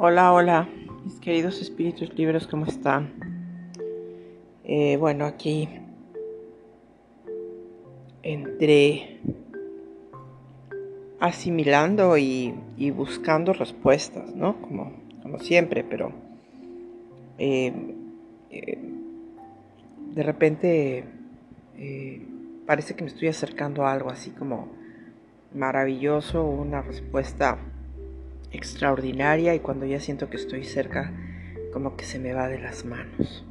Hola, hola, mis queridos espíritus libres, ¿cómo están? Eh, bueno, aquí entre asimilando y, buscando respuestas, ¿no? Como, siempre, pero eh, eh, de repente parece que me estoy acercando a algo así como maravilloso, una respuesta extraordinaria y cuando ya siento que estoy cerca, como que se me va de las manos.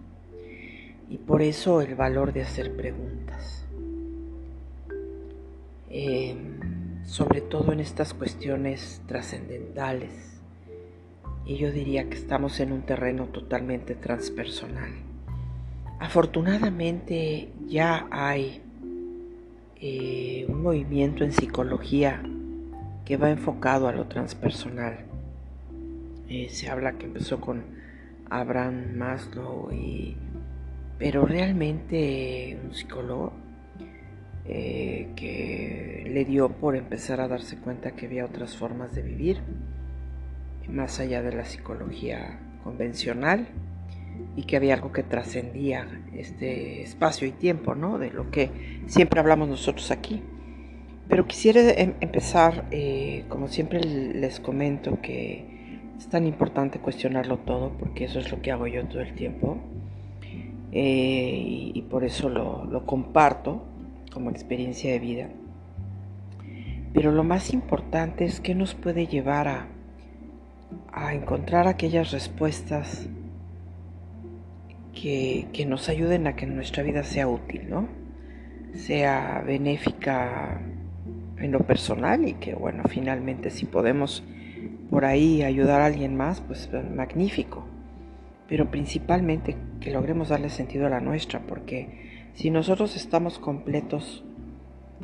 Y por eso el valor de hacer preguntas. Em, sobre todo en estas cuestiones trascendentales. Y yo diría que estamos en un terreno totalmente transpersonal. Afortunadamente ya hay eh, un movimiento en psicología que va enfocado a lo transpersonal. Eh, se habla que empezó con Abraham Maslow, y, pero realmente un psicólogo eh, que le dio por empezar a darse cuenta que había otras formas de vivir, más allá de la psicología convencional, y que había algo que trascendía este espacio y tiempo, ¿no? De lo que siempre hablamos nosotros aquí. Pero quisiera em, empezar, eh, como siempre les comento, que es tan importante cuestionarlo todo, porque eso es lo que hago yo todo el tiempo. Eh, y, por eso lo, comparto como experiencia de vida. Pero lo más importante es que nos puede llevar a, a encontrar aquellas respuestas que, que, nos ayuden a que nuestra vida sea útil, ¿no? Sea benéfica en lo personal y que bueno, finalmente si podemos por ahí ayudar a alguien más, pues magnífico. Pero principalmente que logremos darle sentido a la nuestra, porque si nosotros estamos completos,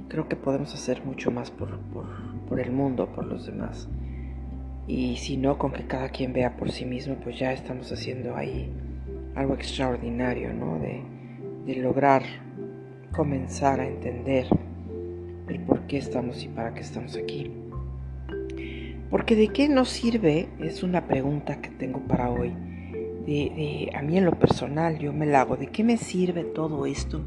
creo que podemos hacer mucho más por, por, el mundo, por los demás. Y si no, con que cada quien vea por sí mismo, pues ya estamos haciendo ahí algo extraordinario, ¿no? De, de lograr comenzar a entender el por qué estamos y para qué estamos aquí. Porque de qué nos sirve es una pregunta que tengo para hoy. De, a mí en lo personal yo me la hago. ¿De qué me sirve todo esto?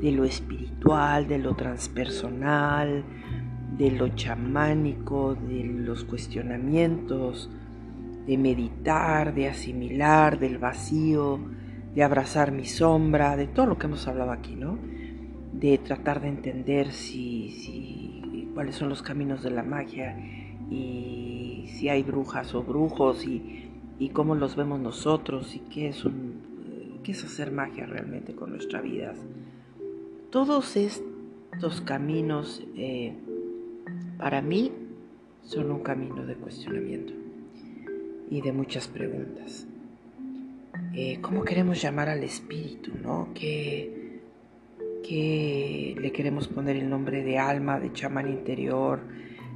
De lo espiritual, de lo transpersonal, de lo chamánico, de los cuestionamientos, de meditar, de asimilar, del vacío, de abrazar mi sombra, de todo lo que hemos hablado aquí, ¿no? De tratar de entender si, cuáles son los caminos de la magia y si hay brujas o brujos y, cómo los vemos nosotros y qué es, qué es hacer magia realmente con nuestra vida. Todos estos caminos eh, para mí son un camino de cuestionamiento y de muchas preguntas. Eh, ¿Cómo queremos llamar al espíritu? ¿no? Que le queremos poner el nombre de alma, de chamán interior,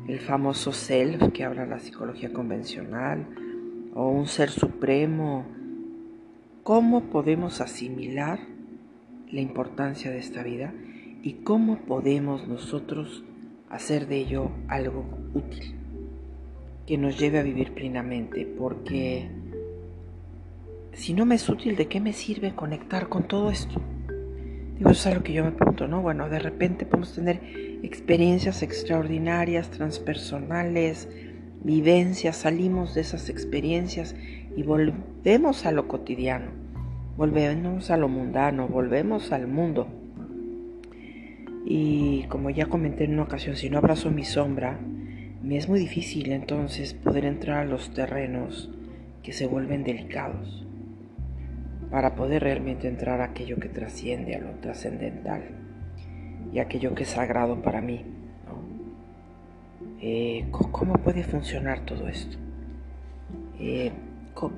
el famoso self que habla la psicología convencional, o un ser supremo. ¿Cómo podemos asimilar la importancia de esta vida y cómo podemos nosotros hacer de ello algo útil que nos lleve a vivir plenamente? Porque si no me es útil, ¿de qué me sirve conectar con todo esto? Digo, eso es algo que yo me pregunto, ¿no? Bueno, de repente podemos tener experiencias extraordinarias, transpersonales, vivencias, salimos de esas experiencias y volvemos a lo cotidiano, volvemos a lo mundano, volvemos al mundo. Y como ya comenté en una ocasión, si no abrazo mi sombra, me es muy difícil entonces poder entrar a los terrenos que se vuelven delicados para poder realmente entrar a aquello que trasciende, a lo trascendental y aquello que es sagrado para mí. Eh, ¿Cómo puede funcionar todo esto? Eh,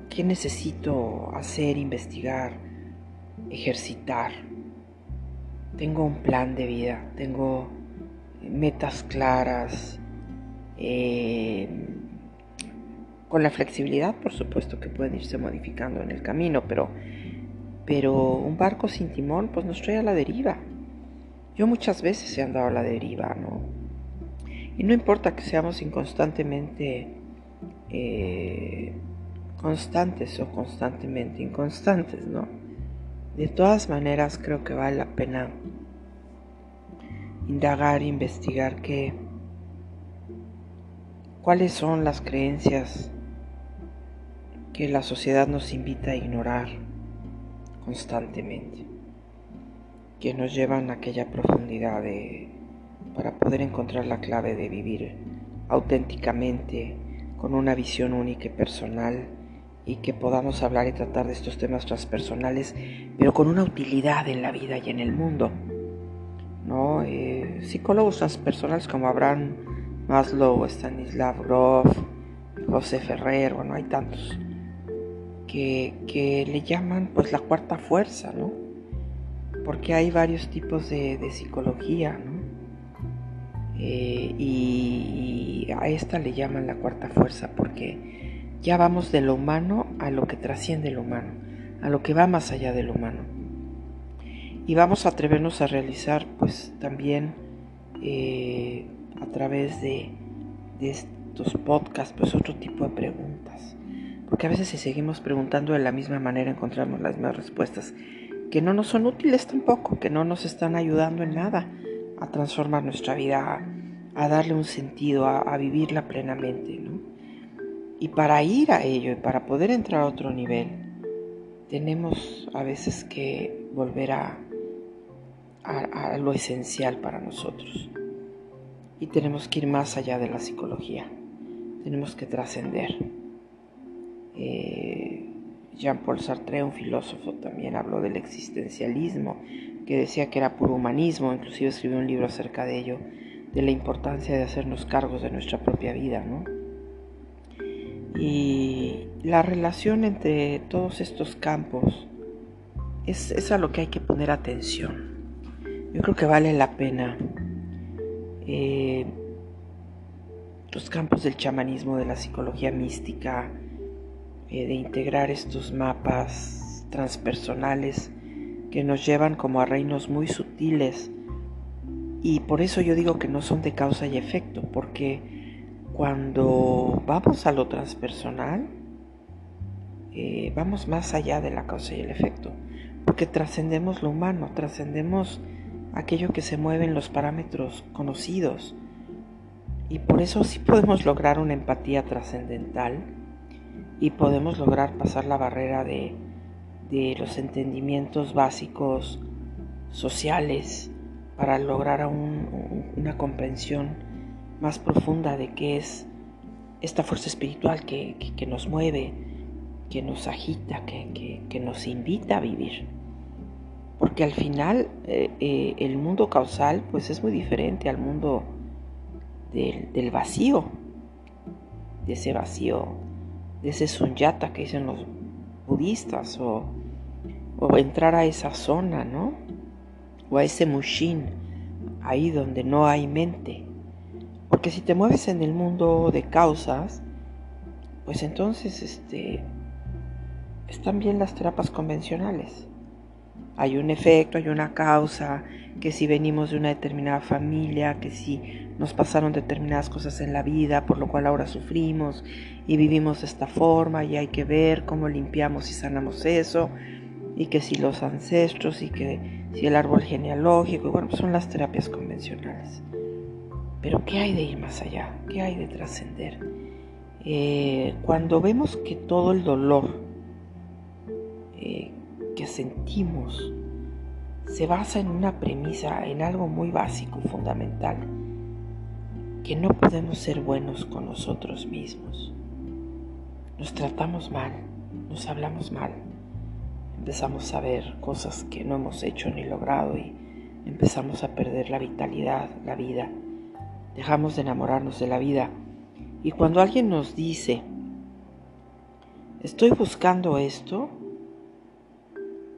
¿Qué necesito hacer, investigar, ejercitar? Tengo un plan de vida, tengo metas claras, eh, con la flexibilidad, por supuesto, que pueden irse modificando en el camino, pero pero un barco sin timón pues nos trae a la deriva. Yo muchas veces he andado a la deriva, ¿no? Y no importa que seamos inconstantemente eh, constantes o constantemente inconstantes, ¿no? De todas maneras creo que vale la pena indagar, investigar qué, cuáles son las creencias que la sociedad nos invita a ignorar constantemente, que nos llevan a aquella profundidad para poder encontrar la clave de vivir auténticamente con una visión única y personal y que podamos hablar y tratar de estos temas transpersonales, pero con una utilidad en la vida y en el mundo. ¿no? Eh, psicólogos transpersonales como Abraham Maslow, Stanislav Grof, José Ferrer, bueno, hay tantos que, le llaman pues la cuarta fuerza, ¿no? Porque hay varios tipos de, psicología, ¿no? Eh, y, a esta le llaman la cuarta fuerza porque ya vamos de lo humano a lo que trasciende lo humano, a lo que va más allá de lo humano y vamos a atrevernos a realizar pues también eh, a través de, estos podcasts pues otro tipo de preguntas porque a veces si seguimos preguntando de la misma manera encontramos las mismas respuestas que no nos son útiles tampoco que no nos están ayudando en nada a transformar nuestra vida a, darle un sentido a, vivirla plenamente y para ir a ello y para poder entrar a otro nivel tenemos a veces que volver a a, lo esencial para nosotros. Y tenemos que ir más allá de la psicología. Tenemos que trascender. Eh, Jean-Paul Sartre, un filósofo, también habló del existencialismo, que decía que era puro humanismo, inclusive escribió un libro acerca de ello, de la importancia de hacernos cargos de nuestra propia vida, ¿no? Y la relación entre todos estos campos es, a lo que hay que poner atención. Yo creo que vale la pena eh, los campos del chamanismo, de la psicología mística, eh, de integrar estos mapas transpersonales que nos llevan como a reinos muy sutiles. Y por eso yo digo que no son de causa y efecto, porque cuando vamos a lo transpersonal, eh, vamos más allá de la causa y el efecto, porque trascendemos lo humano, trascendemos aquello que se mueve en los parámetros conocidos. Y por eso sí podemos lograr una empatía trascendental y podemos lograr pasar la barrera de, de los entendimientos básicos sociales para lograr una comprensión más profunda de qué es esta fuerza espiritual que, que, nos mueve, que nos agita, que, que nos invita a vivir. Porque al final eh, eh, el mundo causal pues es muy diferente al mundo del, vacío, de ese vacío, ese sunyata que dicen los budistas, o, o entrar a esa zona, ¿no? O a ese mushin, ahí donde no hay mente. Porque si te mueves en el mundo de causas, pues entonces este, están bien las terapias convencionales hay un efecto, hay una causa, que si venimos de una determinada familia, que si nos pasaron determinadas cosas en la vida, por lo cual ahora sufrimos y vivimos de esta forma y hay que ver cómo limpiamos y sanamos eso, y que si los ancestros y que si el árbol genealógico, bueno, pues son las terapias convencionales. Pero ¿qué hay de ir más allá? ¿Qué hay de trascender? Eh, cuando vemos que todo el dolor eh, que sentimos se basa en una premisa, en algo muy básico fundamental, que no podemos ser buenos con nosotros mismos. Nos tratamos mal, nos hablamos mal, empezamos a ver cosas que no hemos hecho ni logrado y empezamos a perder la vitalidad, la vida, dejamos de enamorarnos de la vida. Y cuando alguien nos dice, estoy buscando esto,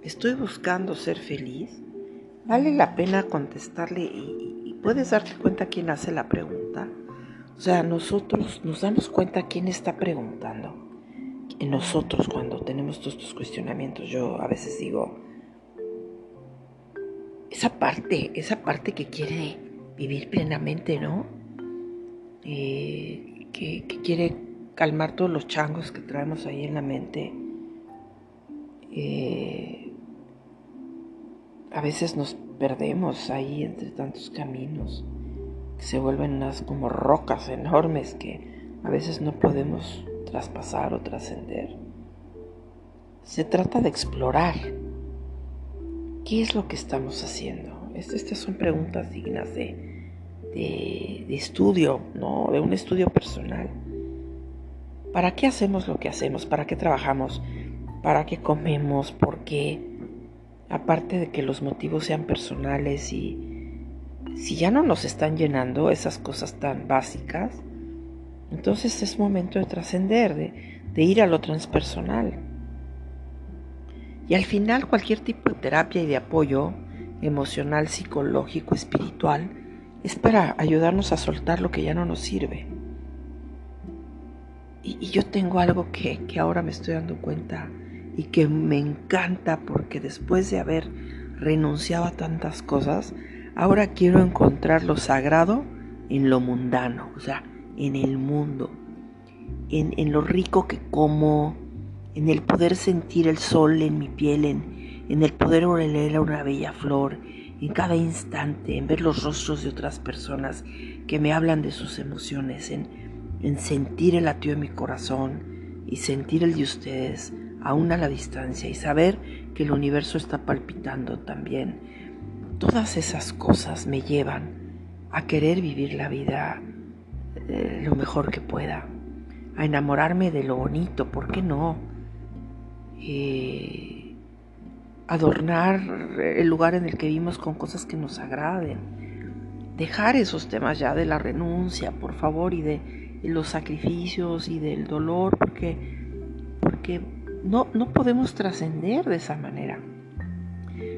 estoy buscando ser feliz, vale la pena contestarle y, puedes darte cuenta quién hace la pregunta. O sea, nosotros nos damos cuenta quién está preguntando. En nosotros cuando tenemos todos estos cuestionamientos, yo a veces digo, esa parte, esa parte que quiere vivir plenamente, ¿no? Eh, que, quiere calmar todos los changos que traemos ahí en la mente. Eh, a veces nos perdemos ahí entre tantos caminos que se vuelven unas como rocas enormes que a veces no podemos traspasar o trascender. Se trata de explorar qué es lo que estamos haciendo. Estas son preguntas dignas de, de, de estudio, ¿no? de un estudio personal. ¿Para qué hacemos lo que hacemos? ¿Para qué trabajamos? ¿Para qué comemos? ¿Por qué? Aparte de que los motivos sean personales y si ya no nos están llenando esas cosas tan básicas, entonces es momento de trascender, de, ir a lo transpersonal. Y al final cualquier tipo de terapia y de apoyo emocional, psicológico, espiritual, es para ayudarnos a soltar lo que ya no nos sirve. Y, y yo tengo algo que, que ahora me estoy dando cuenta y que me encanta porque después de haber renunciado a tantas cosas, ahora quiero encontrar lo sagrado en lo mundano, o sea, en el mundo, en, en lo rico que como, en el poder sentir el sol en mi piel, en, en el poder oler una bella flor, en cada instante, en ver los rostros de otras personas que me hablan de sus emociones, en, en sentir el latido de mi corazón y sentir el de ustedes, aún a la distancia y saber que el universo está palpitando también. Todas esas cosas me llevan a querer vivir la vida eh, lo mejor que pueda, a enamorarme de lo bonito, ¿por qué no? Eh, adornar el lugar en el que vivimos con cosas que nos agraden, dejar esos temas ya de la renuncia, por favor, y de los sacrificios y del dolor, porque, porque no, no podemos trascender de esa manera.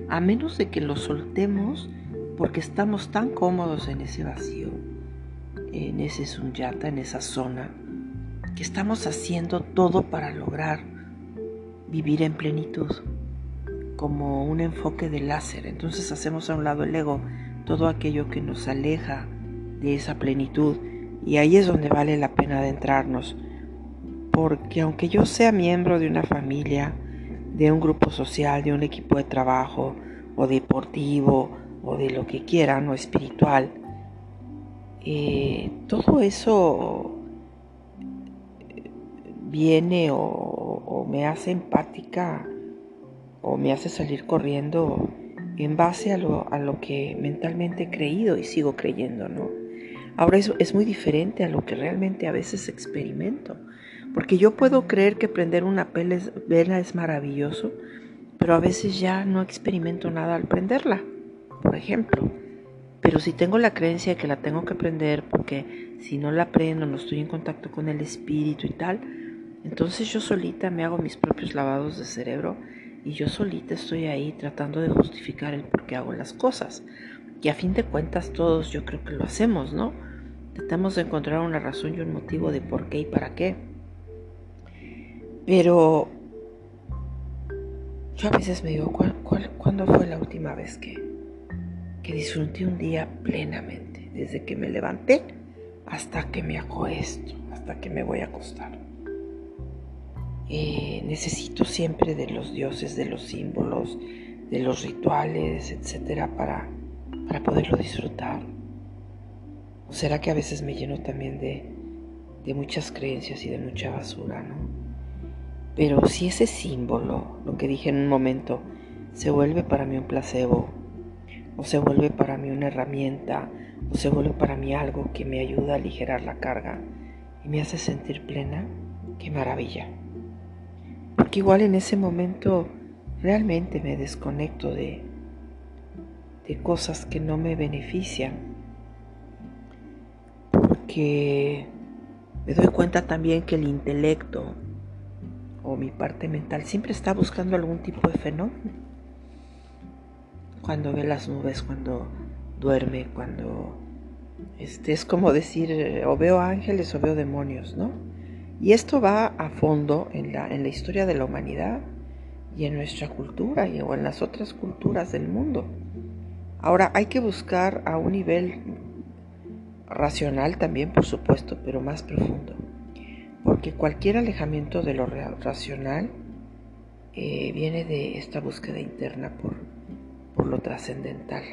A menos de que lo soltemos porque estamos tan cómodos en ese vacío, en ese sunyata, en esa zona, que estamos haciendo todo para lograr vivir en plenitud, como un enfoque de láser. Entonces hacemos a un lado el ego, todo aquello que nos aleja de esa plenitud. Y ahí es donde vale la pena adentrarnos porque aunque yo sea miembro de una familia, de un grupo social, de un equipo de trabajo o deportivo o de lo que quieran o espiritual, eh, todo eso viene o, me hace empática o me hace salir corriendo en base a lo, a lo que mentalmente he creído y sigo creyendo, ¿no? Ahora eso es muy diferente a lo que realmente a veces experimento. Porque yo puedo creer que prender una vela es maravilloso, pero a veces ya no experimento nada al prenderla, por ejemplo. Pero si tengo la creencia de que la tengo que prender porque si no la prendo no estoy en contacto con el espíritu y tal, entonces yo solita me hago mis propios lavados de cerebro y yo solita estoy ahí tratando de justificar el por qué hago las cosas. Y a fin de cuentas todos yo creo que lo hacemos, ¿no? Tratamos de encontrar una razón y un motivo de por qué y para qué. Pero yo a veces me digo, cuándo fue la última vez que, que disfruté un día plenamente? Desde que me levanté hasta que me acuesto, hasta que me voy a acostar. Eh, necesito siempre de los dioses, de los símbolos, de los rituales, etcétera, para, para poderlo disfrutar. ¿O será que a veces me lleno también de, de muchas creencias y de mucha basura, no? Pero si ese símbolo, lo que dije en un momento, se vuelve para mí un placebo, o se vuelve para mí una herramienta, o se vuelve para mí algo que me ayuda a aligerar la carga y me hace sentir plena, qué maravilla. Porque igual en ese momento realmente me desconecto de, de cosas que no me benefician. Porque me doy cuenta también que el intelecto, o mi parte mental siempre está buscando algún tipo de fenómeno. Cuando ve las nubes, cuando duerme, cuando este, es como decir, o veo ángeles o veo demonios, ¿no? Y esto va a fondo en la, en la historia de la humanidad y en nuestra cultura y, o en las otras culturas del mundo. Ahora hay que buscar a un nivel racional también, por supuesto, pero más profundo. Porque cualquier alejamiento de lo racional eh, viene de esta búsqueda interna por, por lo trascendental.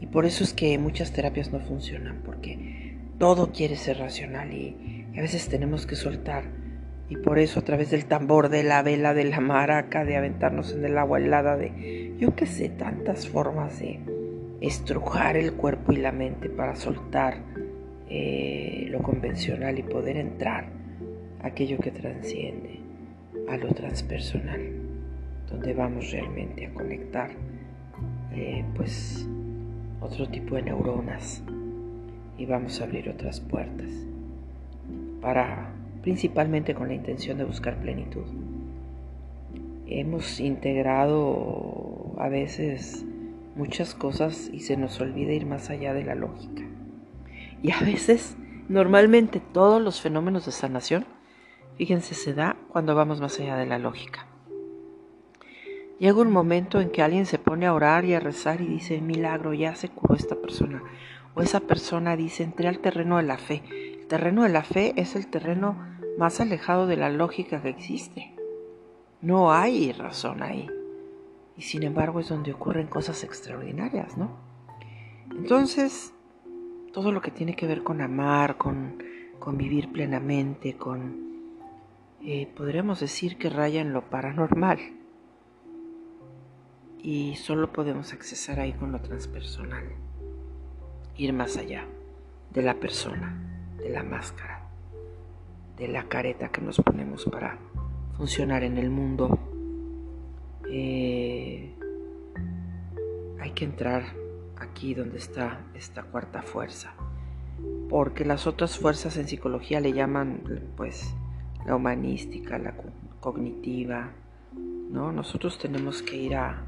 Y por eso es que muchas terapias no funcionan, porque todo quiere ser racional y a veces tenemos que soltar. Y por eso a través del tambor, de la vela, de la maraca, de aventarnos en el agua helada, de yo qué sé, tantas formas de estrujar el cuerpo y la mente para soltar eh, lo convencional y poder entrar aquello que transciende a lo transpersonal, donde vamos realmente a conectar eh, pues otro tipo de neuronas y vamos a abrir otras puertas para principalmente con la intención de buscar plenitud. Hemos integrado a veces muchas cosas y se nos olvida ir más allá de la lógica. Y a veces, normalmente todos los fenómenos de sanación, fíjense, se da cuando vamos más allá de la lógica. Llega un momento en que alguien se pone a orar y a rezar y dice, milagro, ya se curó esta persona. O esa persona dice, entré al terreno de la fe. El terreno de la fe es el terreno más alejado de la lógica que existe. No hay razón ahí. Y sin embargo es donde ocurren cosas extraordinarias, ¿no? Entonces, todo lo que tiene que ver con amar, con, vivir plenamente, con, eh, podremos decir que raya en lo paranormal. Y solo podemos accesar ahí con lo transpersonal, ir más allá de la persona, de la máscara, de la careta que nos ponemos para funcionar en el mundo. Eh, hay que entrar aquí donde está esta cuarta fuerza. Porque las otras fuerzas en psicología le llaman pues la humanística, la cognitiva, ¿no? Nosotros tenemos que ir a,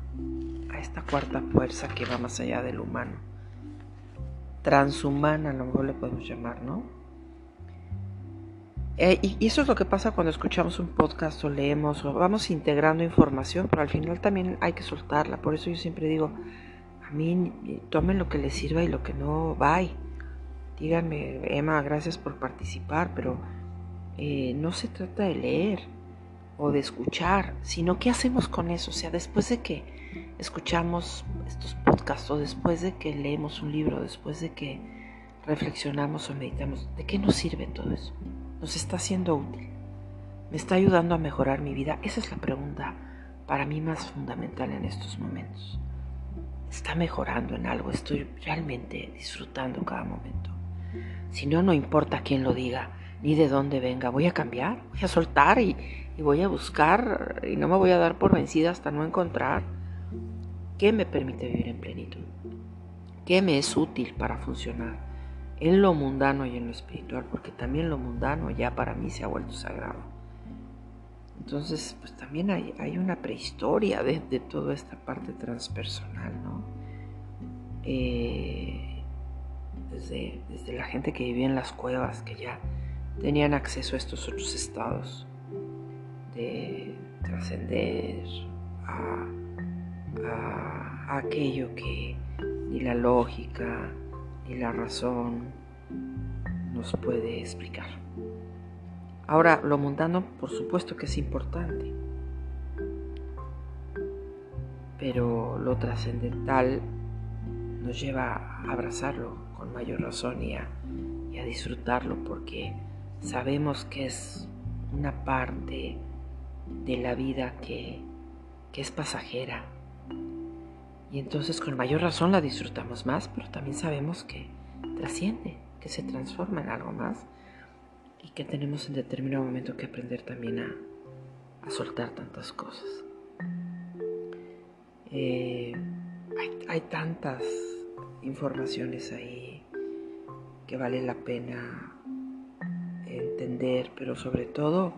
esta cuarta fuerza que va más allá del humano. Transhumana a lo mejor le podemos llamar, ¿no? Eh, y eso es lo que pasa cuando escuchamos un podcast o leemos o vamos integrando información, pero al final también hay que soltarla. Por eso yo siempre digo, a mí tomen lo que les sirva y lo que no, bye. Díganme, Emma, gracias por participar, pero eh, no se trata de leer o de escuchar, sino qué hacemos con eso. O sea, después de que escuchamos estos podcasts o después de que leemos un libro, después de que reflexionamos o meditamos, ¿de qué nos sirve todo eso? ¿Nos está siendo útil? ¿Me está ayudando a mejorar mi vida? Esa es la pregunta para mí más fundamental en estos momentos está mejorando en algo, estoy realmente disfrutando cada momento. Si no, no importa quién lo diga, ni de dónde venga, voy a cambiar, voy a soltar y, voy a buscar y no me voy a dar por vencida hasta no encontrar qué me permite vivir en plenitud, qué me es útil para funcionar en lo mundano y en lo espiritual, porque también lo mundano ya para mí se ha vuelto sagrado. Entonces, pues también hay, hay una prehistoria de, toda esta parte transpersonal, ¿no? Eh, desde, desde, la gente que vivía en las cuevas, que ya tenían acceso a estos otros estados de trascender a aquello que ni la lógica ni la razón nos puede explicar. Ahora, lo mundano, por supuesto que es importante, pero lo trascendental nos lleva a abrazarlo con mayor razón y a, disfrutarlo porque sabemos que es una parte de la vida que, es pasajera. Y entonces con mayor razón la disfrutamos más, pero también sabemos que trasciende, que se transforma en algo más y que tenemos en determinado momento que aprender también a, soltar tantas cosas. Eh, hay, tantas informaciones ahí que vale la pena entender, pero sobre todo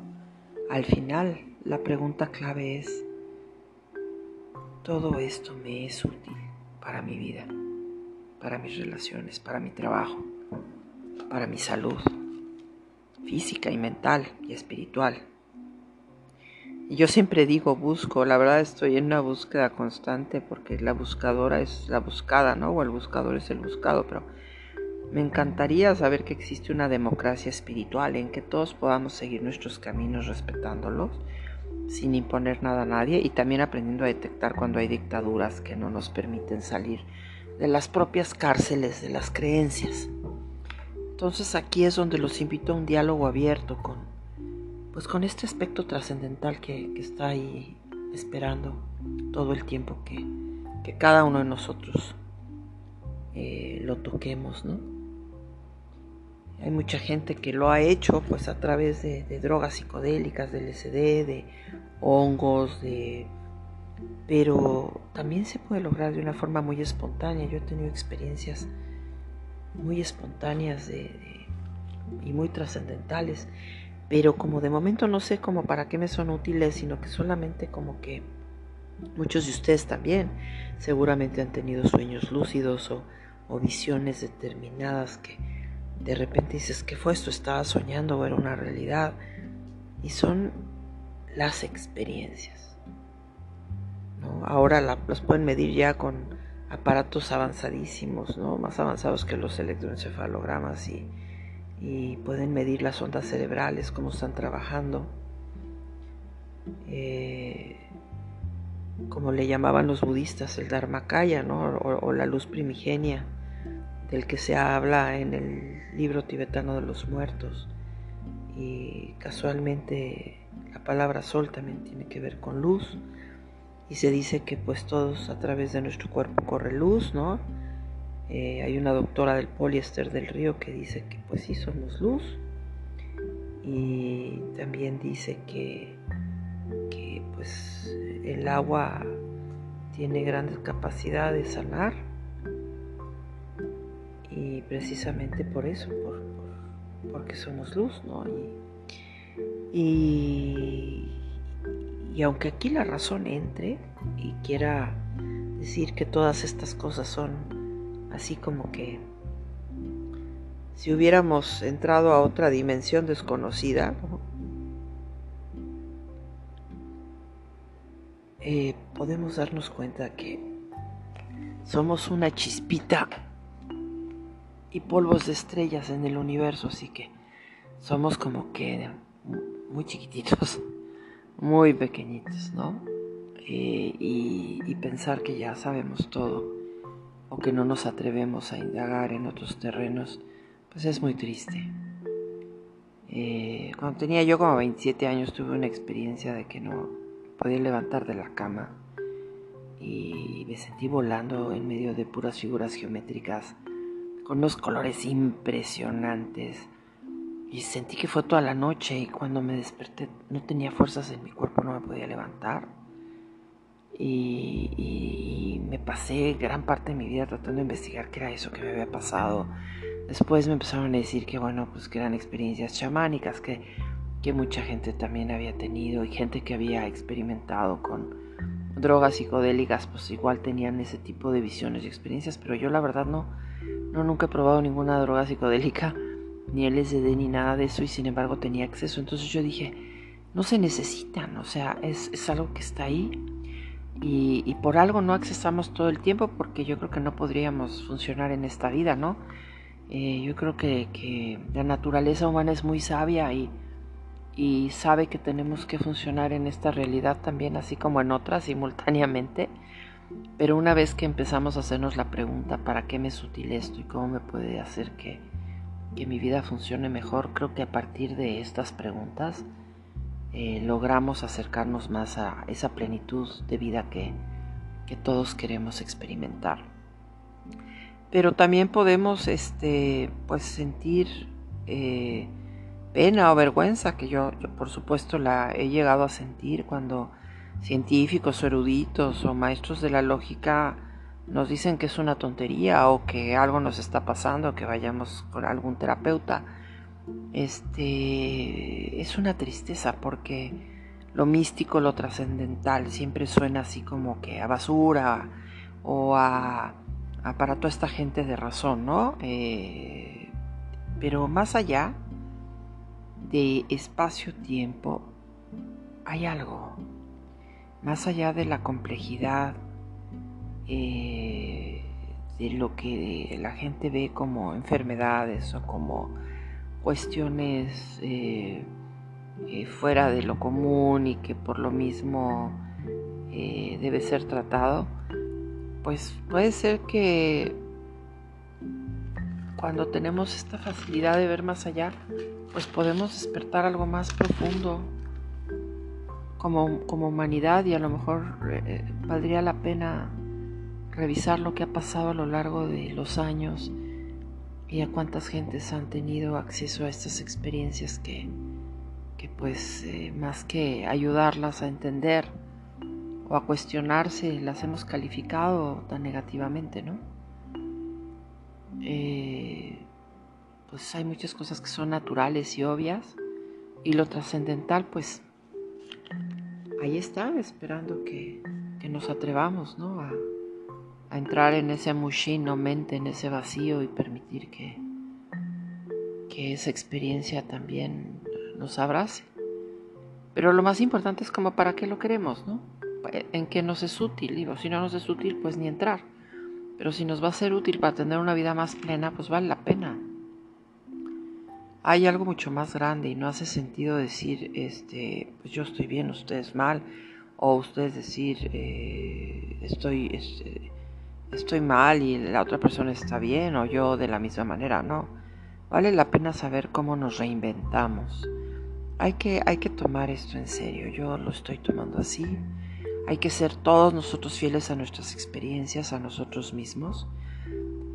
al final la pregunta clave es, ¿todo esto me es útil para mi vida, para mis relaciones, para mi trabajo, para mi salud? Física y mental y espiritual. Y yo siempre digo busco, la verdad estoy en una búsqueda constante porque la buscadora es la buscada, ¿no? O el buscador es el buscado, pero Me encantaría saber que existe una democracia espiritual en que todos podamos seguir nuestros caminos respetándolos, sin imponer nada a nadie y también aprendiendo a detectar cuando hay dictaduras que no nos permiten salir de las propias cárceles de las creencias. Entonces aquí es donde los invito a un diálogo abierto con, pues con este aspecto trascendental que, está ahí esperando todo el tiempo que, cada uno de nosotros eh, lo toquemos, ¿no? Hay mucha gente que lo ha hecho pues a través de, drogas psicodélicas, del LSD, de hongos, de... Pero también se puede lograr de una forma muy espontánea. Yo he tenido experiencias muy espontáneas y muy trascendentales. Pero como de momento no sé cómo para qué me son útiles, sino que solamente como que muchos de ustedes también seguramente han tenido sueños lúcidos o visiones determinadas que de repente dices, ¿qué fue esto? ¿Estaba soñando o era una realidad? Y son las experiencias. Ahora las pueden medir ya con aparatos avanzadísimos, ¿no? más avanzados que los electroencefalogramas y, pueden medir las ondas cerebrales, cómo están trabajando. Eh, como le llamaban los budistas, el Dharmakaya, ¿no? o la luz primigenia del que se habla en el libro tibetano de los muertos. Y casualmente la palabra sol también tiene que ver con luz. Y se dice que pues todos a través de nuestro cuerpo corre luz, ¿no? Eh, hay una doctora del poliéster del río que dice que pues sí somos luz. Y también dice que, que pues el agua tiene grandes capacidades de sanar y precisamente por eso, por, porque somos luz, ¿no? Y, y, aunque aquí la razón entre y quiera decir que todas estas cosas son así como que si hubiéramos entrado a otra dimensión desconocida, eh, podemos darnos cuenta que somos una chispita y polvos de estrellas en el universo, así que somos como que muy chiquititos, muy pequeñitos, ¿no? Eh, y, pensar que ya sabemos todo o que no nos atrevemos a indagar en otros terrenos, pues es muy triste. Eh, cuando tenía yo como 27 años tuve una experiencia de que no podía levantar de la cama y me sentí volando en medio de puras figuras geométricas con unos colores impresionantes. Y sentí que fue toda la noche y cuando me desperté no tenía fuerzas en mi cuerpo, no me podía levantar. Y, me pasé gran parte de mi vida tratando de investigar qué era eso que me había pasado. Después me empezaron a decir que bueno, pues que eran experiencias chamánicas que, que mucha gente también había tenido y gente que había experimentado con drogas psicodélicas, pues igual tenían ese tipo de visiones y experiencias, pero yo la verdad no, no, nunca he probado ninguna droga psicodélica, ni LSD, ni nada de eso, y sin embargo tenía acceso. Entonces yo dije, no se necesitan, o sea, es, algo que está ahí. Y, por algo no accesamos todo el tiempo, porque yo creo que no podríamos funcionar en esta vida, ¿no? Eh, yo creo que, que, la naturaleza humana es muy sabia y, y sabe que tenemos que funcionar en esta realidad también, así como en otras simultáneamente. Pero una vez que empezamos a hacernos la pregunta, ¿para qué me es útil esto y cómo me puede hacer que, mi vida funcione mejor? Creo que a partir de estas preguntas eh, logramos acercarnos más a esa plenitud de vida que, todos queremos experimentar. Pero también podemos este, pues sentir eh, pena o vergüenza, que yo, yo por supuesto la he llegado a sentir cuando científicos o eruditos o maestros de la lógica nos dicen que es una tontería o que algo nos está pasando, que vayamos con algún terapeuta, este es una tristeza porque lo místico, lo trascendental siempre suena así como que a basura o a, para toda esta gente de razón, ¿no? Eh, pero más allá de espacio-tiempo hay algo más allá de la complejidad eh, de lo que la gente ve como enfermedades o como cuestiones eh, eh, fuera de lo común y que por lo mismo debe ser tratado, pues puede ser que cuando tenemos esta facilidad de ver más allá, pues podemos despertar algo más profundo como, como humanidad y a lo mejor valdría la pena revisar lo que ha pasado a lo largo de los años y a cuántas gentes han tenido acceso a estas experiencias que, que pues eh, más que ayudarlas a entender o a cuestionarse, las hemos calificado tan negativamente, ¿no? Eh, pues hay muchas cosas que son naturales y obvias y lo trascendental pues ahí está, esperando que, que nos atrevamos, ¿no? A entrar en ese mushin o mente, en ese vacío y permitir que, que esa experiencia también nos abrace. Pero lo más importante es como para qué lo queremos, ¿no? En qué nos es útil. Digo, si no nos es útil, pues ni entrar. Pero si nos va a ser útil para tener una vida más plena, pues vale la pena. Hay algo mucho más grande y no hace sentido decir, este, pues yo estoy bien, ustedes mal, o ustedes decir, eh, estoy, este, estoy mal y la otra persona está bien o yo de la misma manera, no. Vale la pena saber cómo nos reinventamos. Hay que, hay que tomar esto en serio, yo lo estoy tomando así. Hay que ser todos nosotros fieles a nuestras experiencias, a nosotros mismos.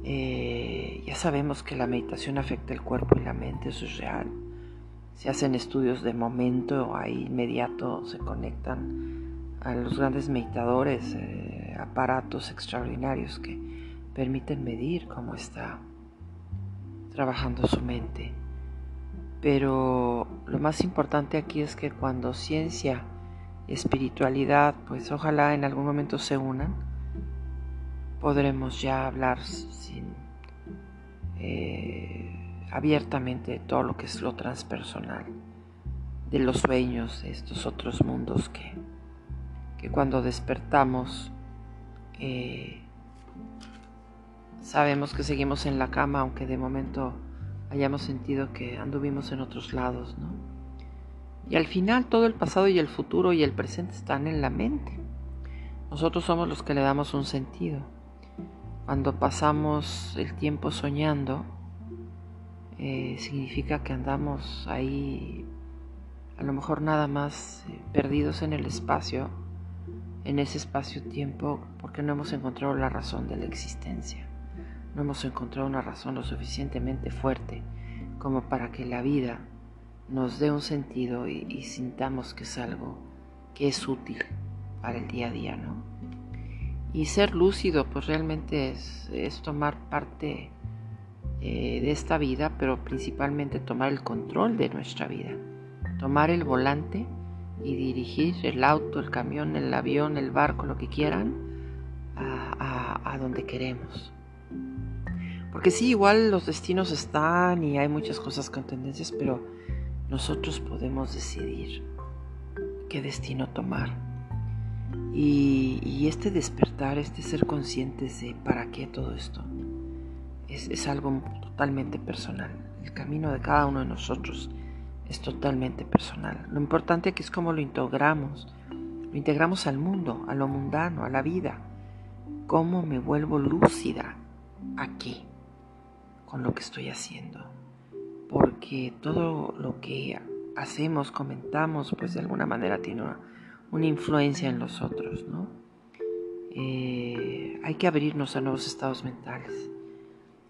Eh, ya sabemos que la meditación afecta el cuerpo y la mente, eso es real. Se hacen estudios de momento, ahí inmediato se conectan a los grandes meditadores. Eh, aparatos extraordinarios que permiten medir cómo está trabajando su mente. Pero lo más importante aquí es que cuando ciencia y espiritualidad, pues ojalá en algún momento se unan, podremos ya hablar sin, eh, abiertamente de todo lo que es lo transpersonal, de los sueños, de estos otros mundos que, que cuando despertamos eh, sabemos que seguimos en la cama, aunque de momento hayamos sentido que anduvimos en otros lados, ¿no? Y al final todo el pasado y el futuro y el presente están en la mente. Nosotros somos los que le damos un sentido. Cuando pasamos el tiempo soñando, eh, significa que andamos ahí a lo mejor nada más eh, perdidos en el espacio en ese espacio-tiempo porque no hemos encontrado la razón de la existencia. No hemos encontrado una razón lo suficientemente fuerte como para que la vida nos dé un sentido y, sintamos que es algo que es útil para el día a día, ¿no? Y ser lúcido, pues realmente es, tomar parte eh, de esta vida, pero principalmente tomar el control de nuestra vida, tomar el volante y dirigir el auto, el camión, el avión, el barco, lo que quieran, a, donde queremos. Porque sí, igual los destinos están y hay muchas cosas con tendencias, pero nosotros podemos decidir qué destino tomar. Y, este despertar, este ser conscientes de para qué todo esto, es, es algo totalmente personal. El camino de cada uno de nosotros es totalmente personal. Lo importante aquí es cómo lo integramos. Lo integramos al mundo, a lo mundano, a la vida. Cómo me vuelvo lúcida aquí con lo que estoy haciendo. Porque todo lo que hacemos, comentamos, pues de alguna manera tiene una, influencia en los otros, ¿no? Eh, hay que abrirnos a nuevos estados mentales.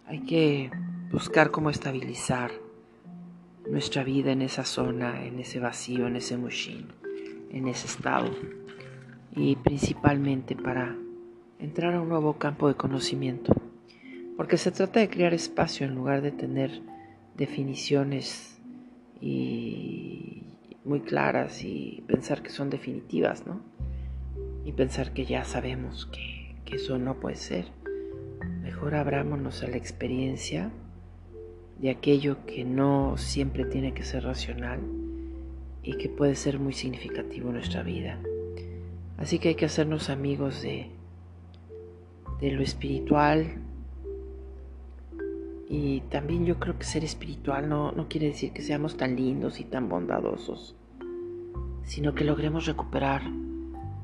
Hay que buscar cómo estabilizar nuestra vida en esa zona, en ese vacío, en ese mushin, en ese estado. Y principalmente para entrar a un nuevo campo de conocimiento. Porque se trata de crear espacio en lugar de tener definiciones muy claras y pensar que son definitivas, ¿no? Y pensar que ya sabemos que, que eso no puede ser. Mejor abrámonos a la experiencia de aquello que no siempre tiene que ser racional y que puede ser muy significativo en nuestra vida. Así que hay que hacernos amigos de, de lo espiritual, Y también yo creo que ser espiritual no, no quiere decir que seamos tan lindos y tan bondadosos, sino que logremos recuperar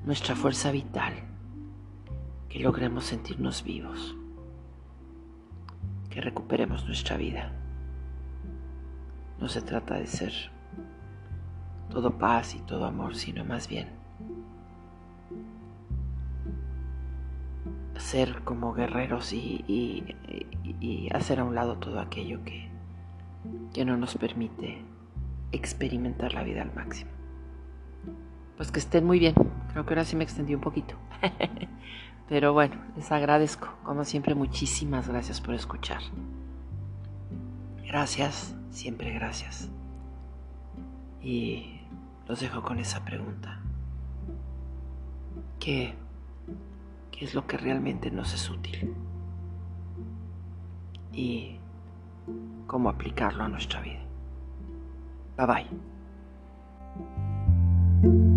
nuestra fuerza vital, que logremos sentirnos vivos, que recuperemos nuestra vida. No se trata de ser todo paz y todo amor, sino más bien ser como guerreros y, hacer a un lado todo aquello que, que no nos permite experimentar la vida al máximo. Pues que estén muy bien. Creo que ahora sí me extendí un poquito. Pero bueno, les agradezco. Como siempre, muchísimas gracias por escuchar. Gracias, siempre gracias. Y los dejo con esa pregunta. ¿Qué, qué es lo que realmente nos es útil? Y cómo aplicarlo a nuestra vida. Bye bye.